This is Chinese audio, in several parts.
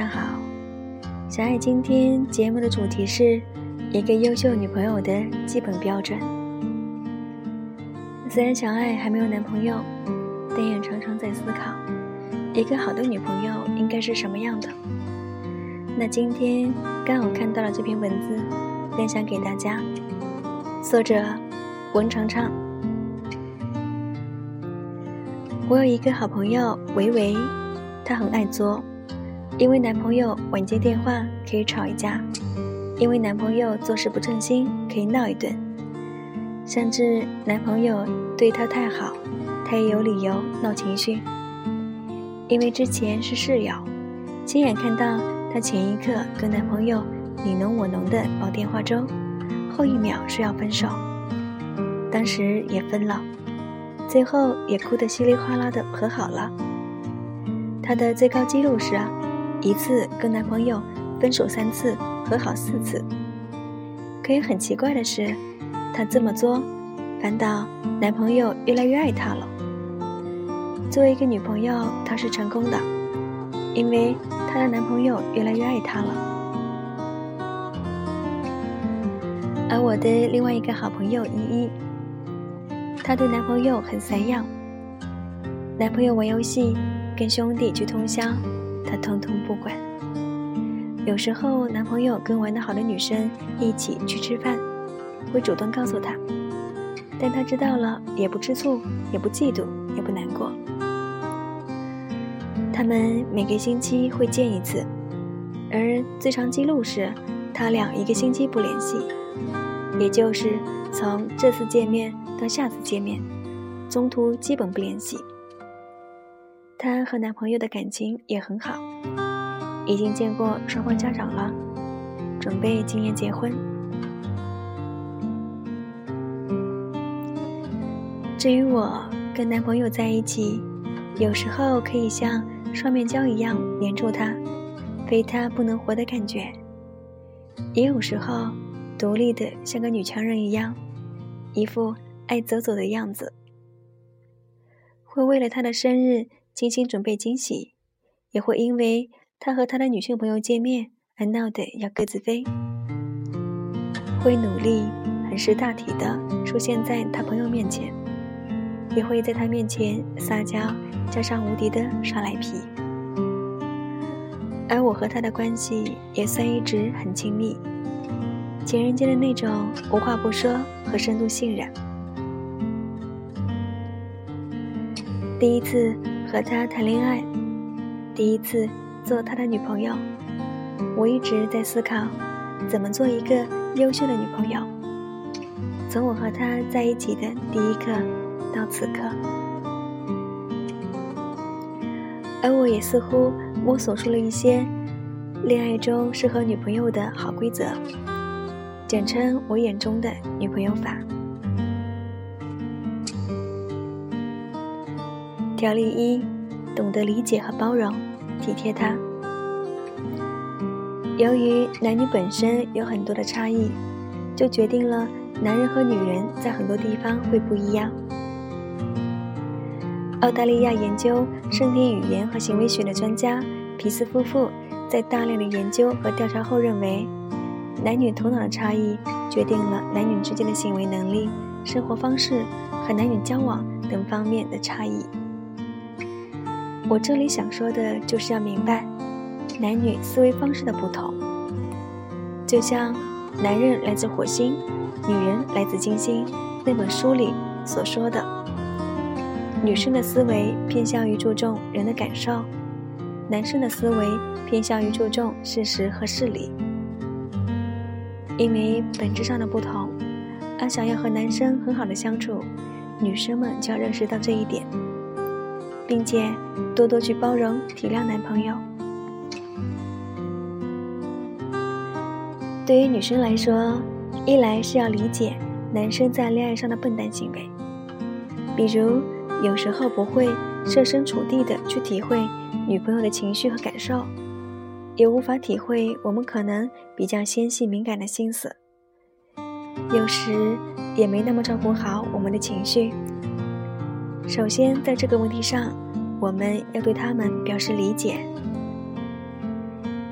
上好。小爱今天节目的主题是一个优秀女朋友的基本标准。虽然小爱还没有男朋友，但也常常在思考，一个好的女朋友应该是什么样的。那今天刚好看到了这篇文字，分享给大家。作者：文长长。我有一个好朋友维维。她很爱作，因为男朋友晚接电话可以吵一架，因为男朋友做事不称心可以闹一顿，甚至男朋友对她太好，她也有理由闹情绪。因为之前是室友，亲眼看到她前一刻跟男朋友你侬我侬的煲电话粥，后一秒说要分手，当时也分了，最后也哭得稀里哗啦的和好了。她的最高纪录是，一次跟男朋友分手三次，和好四次。可以很奇怪的是，她这么做，反倒男朋友越来越爱她了。作为一个女朋友，她是成功的，因为她的男朋友越来越爱她了。而我的另外一个好朋友依依，她对男朋友很散养，男朋友玩游戏。跟兄弟去通宵，她通通不管。有时候男朋友跟玩得好的女生一起去吃饭，会主动告诉她，但她知道了也不吃醋，也不嫉妒，也不难过。他们每个星期会见一次，而最长记录是他俩一个星期不联系，也就是从这次见面到下次见面，中途基本不联系。她和男朋友的感情也很好，已经见过双方家长了，准备今年结婚。至于我跟男朋友在一起，有时候可以像双面胶一样粘住他，非他不能活的感觉；也有时候独立的像个女强人一样，一副爱走走的样子，会为了他的生日。精心准备惊喜，也会因为他和他的女性朋友见面而闹得要各自飞。会努力很识大体的出现在他朋友面前，也会在他面前撒娇，加上无敌的耍赖皮。而我和他的关系也算一直很亲密，情人间的那种无话不说和深度信任。第一次。和他谈恋爱，第一次做他的女朋友，我一直在思考怎么做一个优秀的女朋友。从我和他在一起的第一刻到此刻，而我也似乎摸索出了一些恋爱中适合女朋友的好规则，简称我眼中的女朋友法。条例一：懂得理解和包容，体贴他。由于男女本身有很多的差异，就决定了男人和女人在很多地方会不一样。澳大利亚研究身体语言和行为学的专家皮斯夫妇在大量的研究和调查后认为，男女头脑的差异决定了男女之间的行为能力、生活方式和男女交往等方面的差异。我这里想说的就是要明白，男女思维方式的不同。就像男人来自火星，女人来自金星那本书里所说的，女生的思维偏向于注重人的感受，男生的思维偏向于注重事实和事理。因为本质上的不同，而想要和男生很好的相处，女生们就要认识到这一点。并且多多去包容体谅男朋友。对于女生来说，一来是要理解男生在恋爱上的笨蛋行为，比如有时候不会设身处地的去体会女朋友的情绪和感受，也无法体会我们可能比较纤细敏感的心思，有时也没那么照顾好我们的情绪。首先，在这个问题上，我们要对他们表示理解。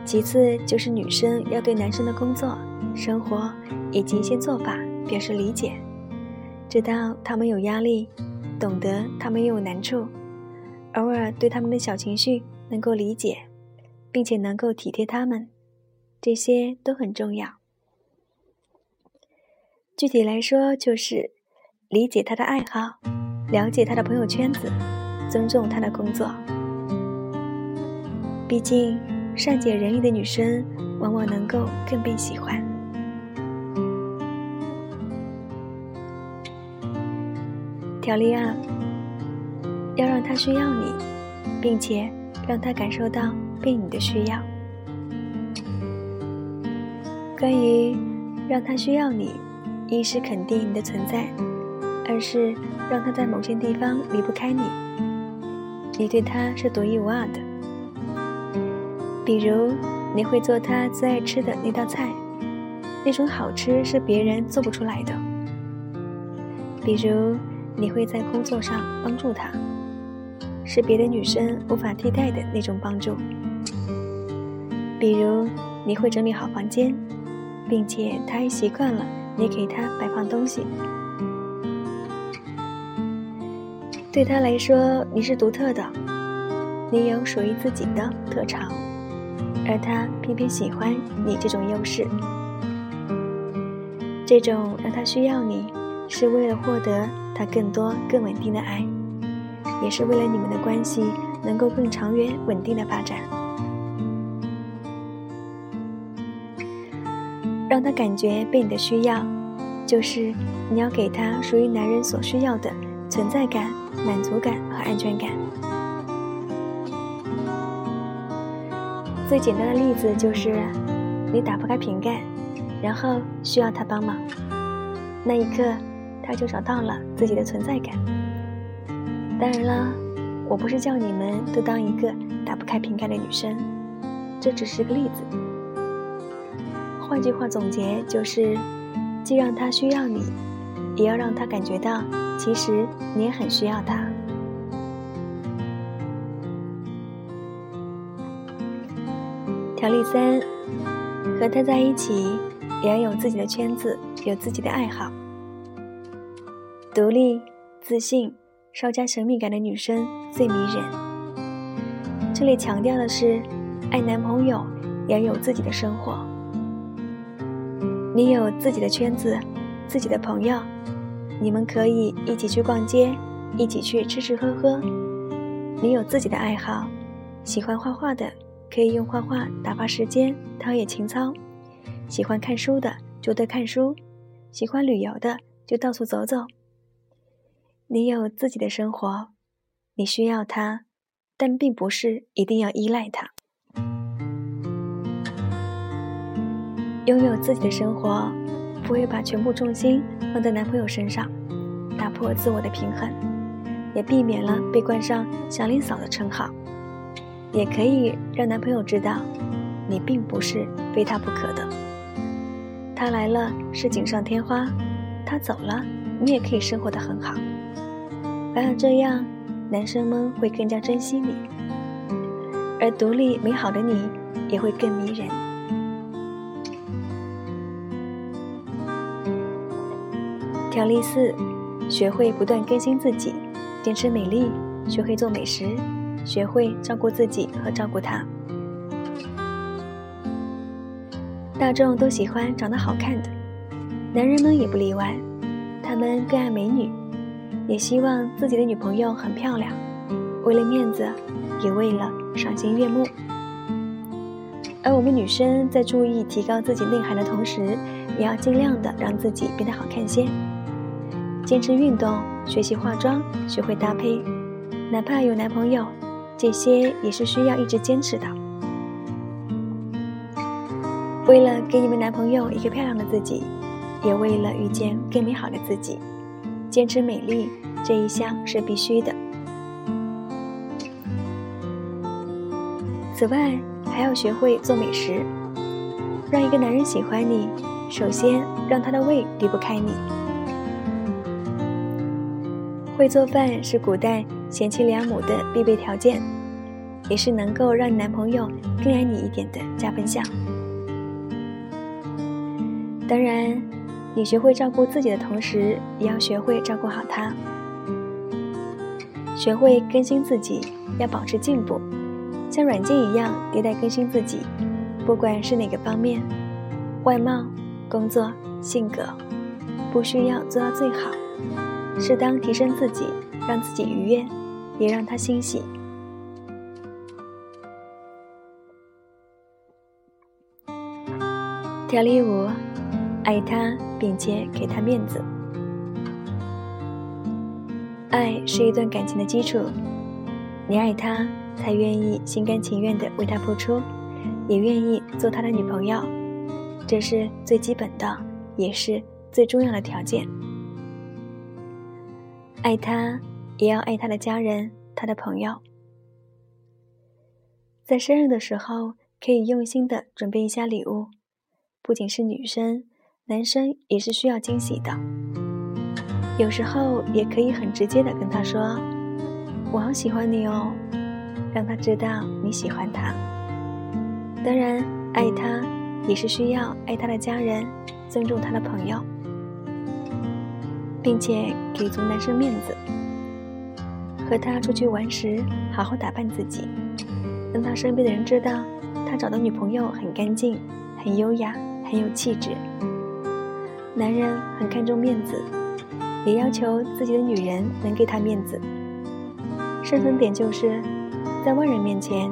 其次就是女生要对男生的工作、生活以及一些做法表示理解，知道他们有压力，懂得他们也有难处，偶尔对他们的小情绪能够理解，并且能够体贴他们，这些都很重要。具体来说，就是理解他的爱好，了解他的朋友圈子，尊重他的工作。毕竟。善解人意的女生，往往能够更被喜欢。条例二：要让他需要你，并且让他感受到被你的需要。关于让他需要你，一是肯定你的存在，而是让他在某些地方离不开你，你对他是独一无二的。比如，你会做他最爱吃的那道菜，那种好吃是别人做不出来的。比如，你会在工作上帮助他，是别的女生无法替代的那种帮助。比如，你会整理好房间，并且他也习惯了你给他摆放东西。对他来说，你是独特的，你有属于自己的特长。而他偏偏喜欢你这种优势，这种让他需要你，是为了获得他更多、更稳定的爱，也是为了你们的关系能够更长远、稳定的发展。让他感觉被你的需要，就是你要给他属于男人所需要的存在感、满足感和安全感。最简单的例子就是，你打不开瓶盖，然后需要他帮忙，那一刻他就找到了自己的存在感。当然了，我不是叫你们都当一个打不开瓶盖的女生，这只是个例子。换句话总结就是，既让他需要你，也要让他感觉到其实你也很需要他。条例三：和他在一起，也要有自己的圈子，有自己的爱好。独立、自信、稍加神秘感的女生最迷人。这里强调的是，爱男朋友也要有自己的生活。你有自己的圈子，自己的朋友，你们可以一起去逛街，一起去吃吃喝喝。你有自己的爱好，喜欢画画的。可以用画画打发时间，陶冶情操。喜欢看书的就多看书，喜欢旅游的就到处走走。你有自己的生活，你需要它，但并不是一定要依赖它。拥有自己的生活，不会把全部重心放在男朋友身上，打破自我的平衡，也避免了被冠上“祥林嫂”的称号。也可以让男朋友知道，你并不是非他不可的。他来了是锦上添花，他走了你也可以生活的很好。反而这样，男生们会更加珍惜你，而独立美好的你也会更迷人。条例四：学会不断更新自己，坚持美丽，学会做美食。学会照顾自己和照顾他。大众都喜欢长得好看的，男人们也不例外。他们更爱美女，也希望自己的女朋友很漂亮。为了面子，也为了赏心悦目。而我们女生在注意提高自己内涵的同时，也要尽量的让自己变得好看些。坚持运动，学习化妆，学会搭配，哪怕有男朋友。这些也是需要一直坚持的。为了给你们男朋友一个漂亮的自己，也为了遇见更美好的自己，坚持美丽这一项是必须的。此外，还要学会做美食，让一个男人喜欢你，首先让他的胃离不开你。会做饭是古代贤妻良母的必备条件，也是能够让你男朋友更爱你一点的加分项。当然，你学会照顾自己的同时，也要学会照顾好他。学会更新自己，要保持进步，像软件一样迭代更新自己。不管是哪个方面，外貌、工作、性格，不需要做到最好，适当提升自己，让自己愉悦，也让他欣喜。条例五。爱他，并且给他面子。爱是一段感情的基础，你爱他，才愿意心甘情愿的为他付出，也愿意做他的女朋友，这是最基本的，也是最重要的条件。爱他，也要爱他的家人、他的朋友。在生日的时候，可以用心的准备一下礼物，不仅是女生。男生也是需要惊喜的，有时候也可以很直接的跟他说：“我好喜欢你哦”，让他知道你喜欢他。当然，爱他也是需要爱他的家人，尊重他的朋友，并且给足男生面子。和他出去玩时，好好打扮自己，让他身边的人知道他找的女朋友很干净、很优雅、很有气质。男人很看重面子，也要求自己的女人能给他面子。深层点就是，在外人面前，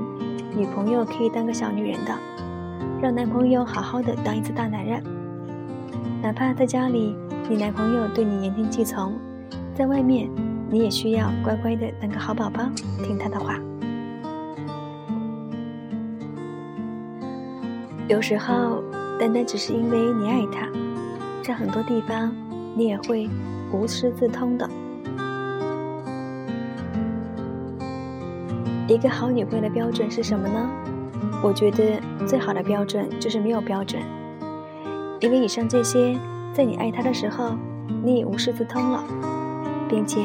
女朋友可以当个小女人的，让男朋友好好的当一次大男人。哪怕在家里，你男朋友对你言听计从，在外面，你也需要乖乖的当个好宝宝，听他的话。有时候，单单只是因为你爱他。在很多地方，你也会无师自通的。一个好女朋友的标准是什么呢？我觉得最好的标准就是没有标准，因为以上这些，在你爱他的时候，你已无师自通了，并且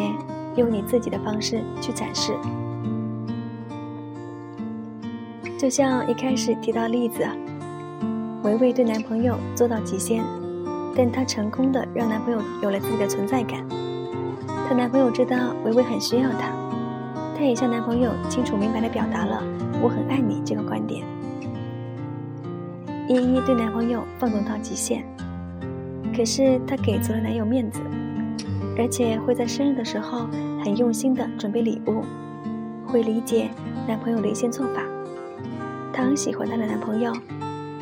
用你自己的方式去展示。就像一开始提到例子，维维对男朋友做到极限。但她成功的让男朋友有了自己的存在感，她男朋友知道维维很需要她，她也向男朋友清楚明白的表达了“我很爱你”这个观点。依依对男朋友放纵到极限，可是她给足了男友面子，而且会在生日的时候很用心的准备礼物，会理解男朋友的一些做法。她很喜欢她的男朋友，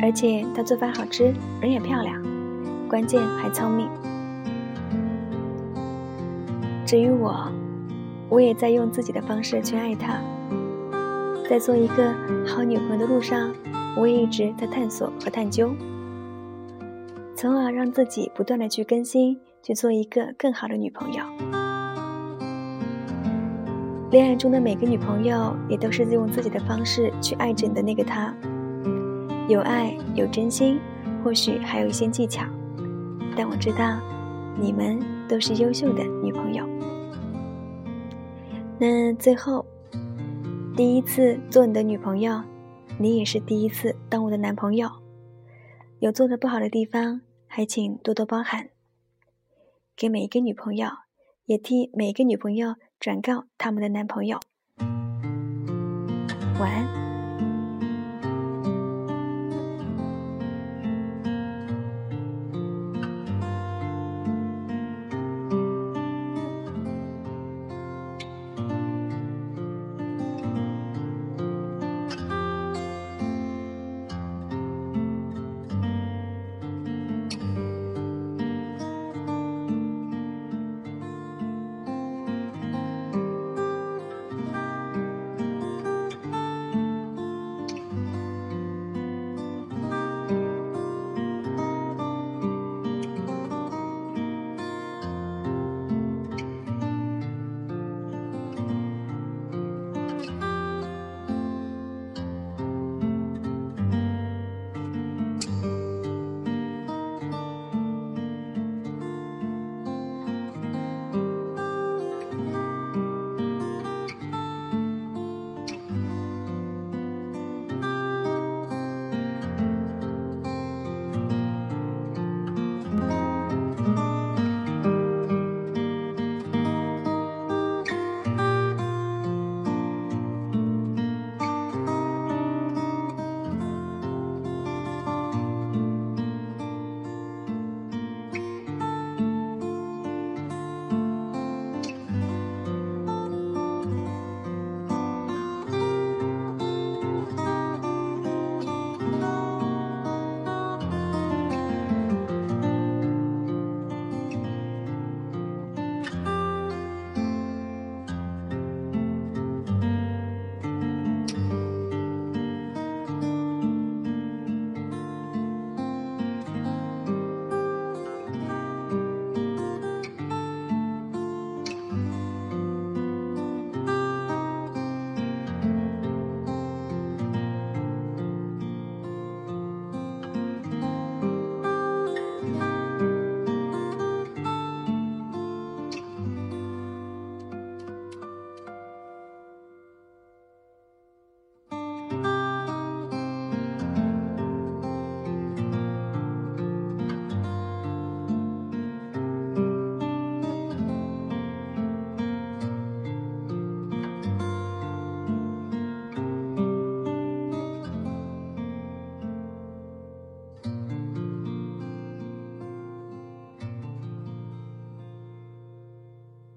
而且她做饭好吃，人也漂亮。关键还聪明。至于我，我也在用自己的方式去爱他。在做一个好女朋友的路上，我也一直在探索和探究，从而让自己不断的去更新，去做一个更好的女朋友。恋爱中的每个女朋友，也都是用自己的方式去爱着你的那个他，有爱，有真心，或许还有一些技巧。但我知道，你们都是优秀的女朋友。那最后，第一次做你的女朋友，你也是第一次当我的男朋友。有做的不好的地方，还请多多包涵。给每一个女朋友，也替每一个女朋友转告他们的男朋友。晚安。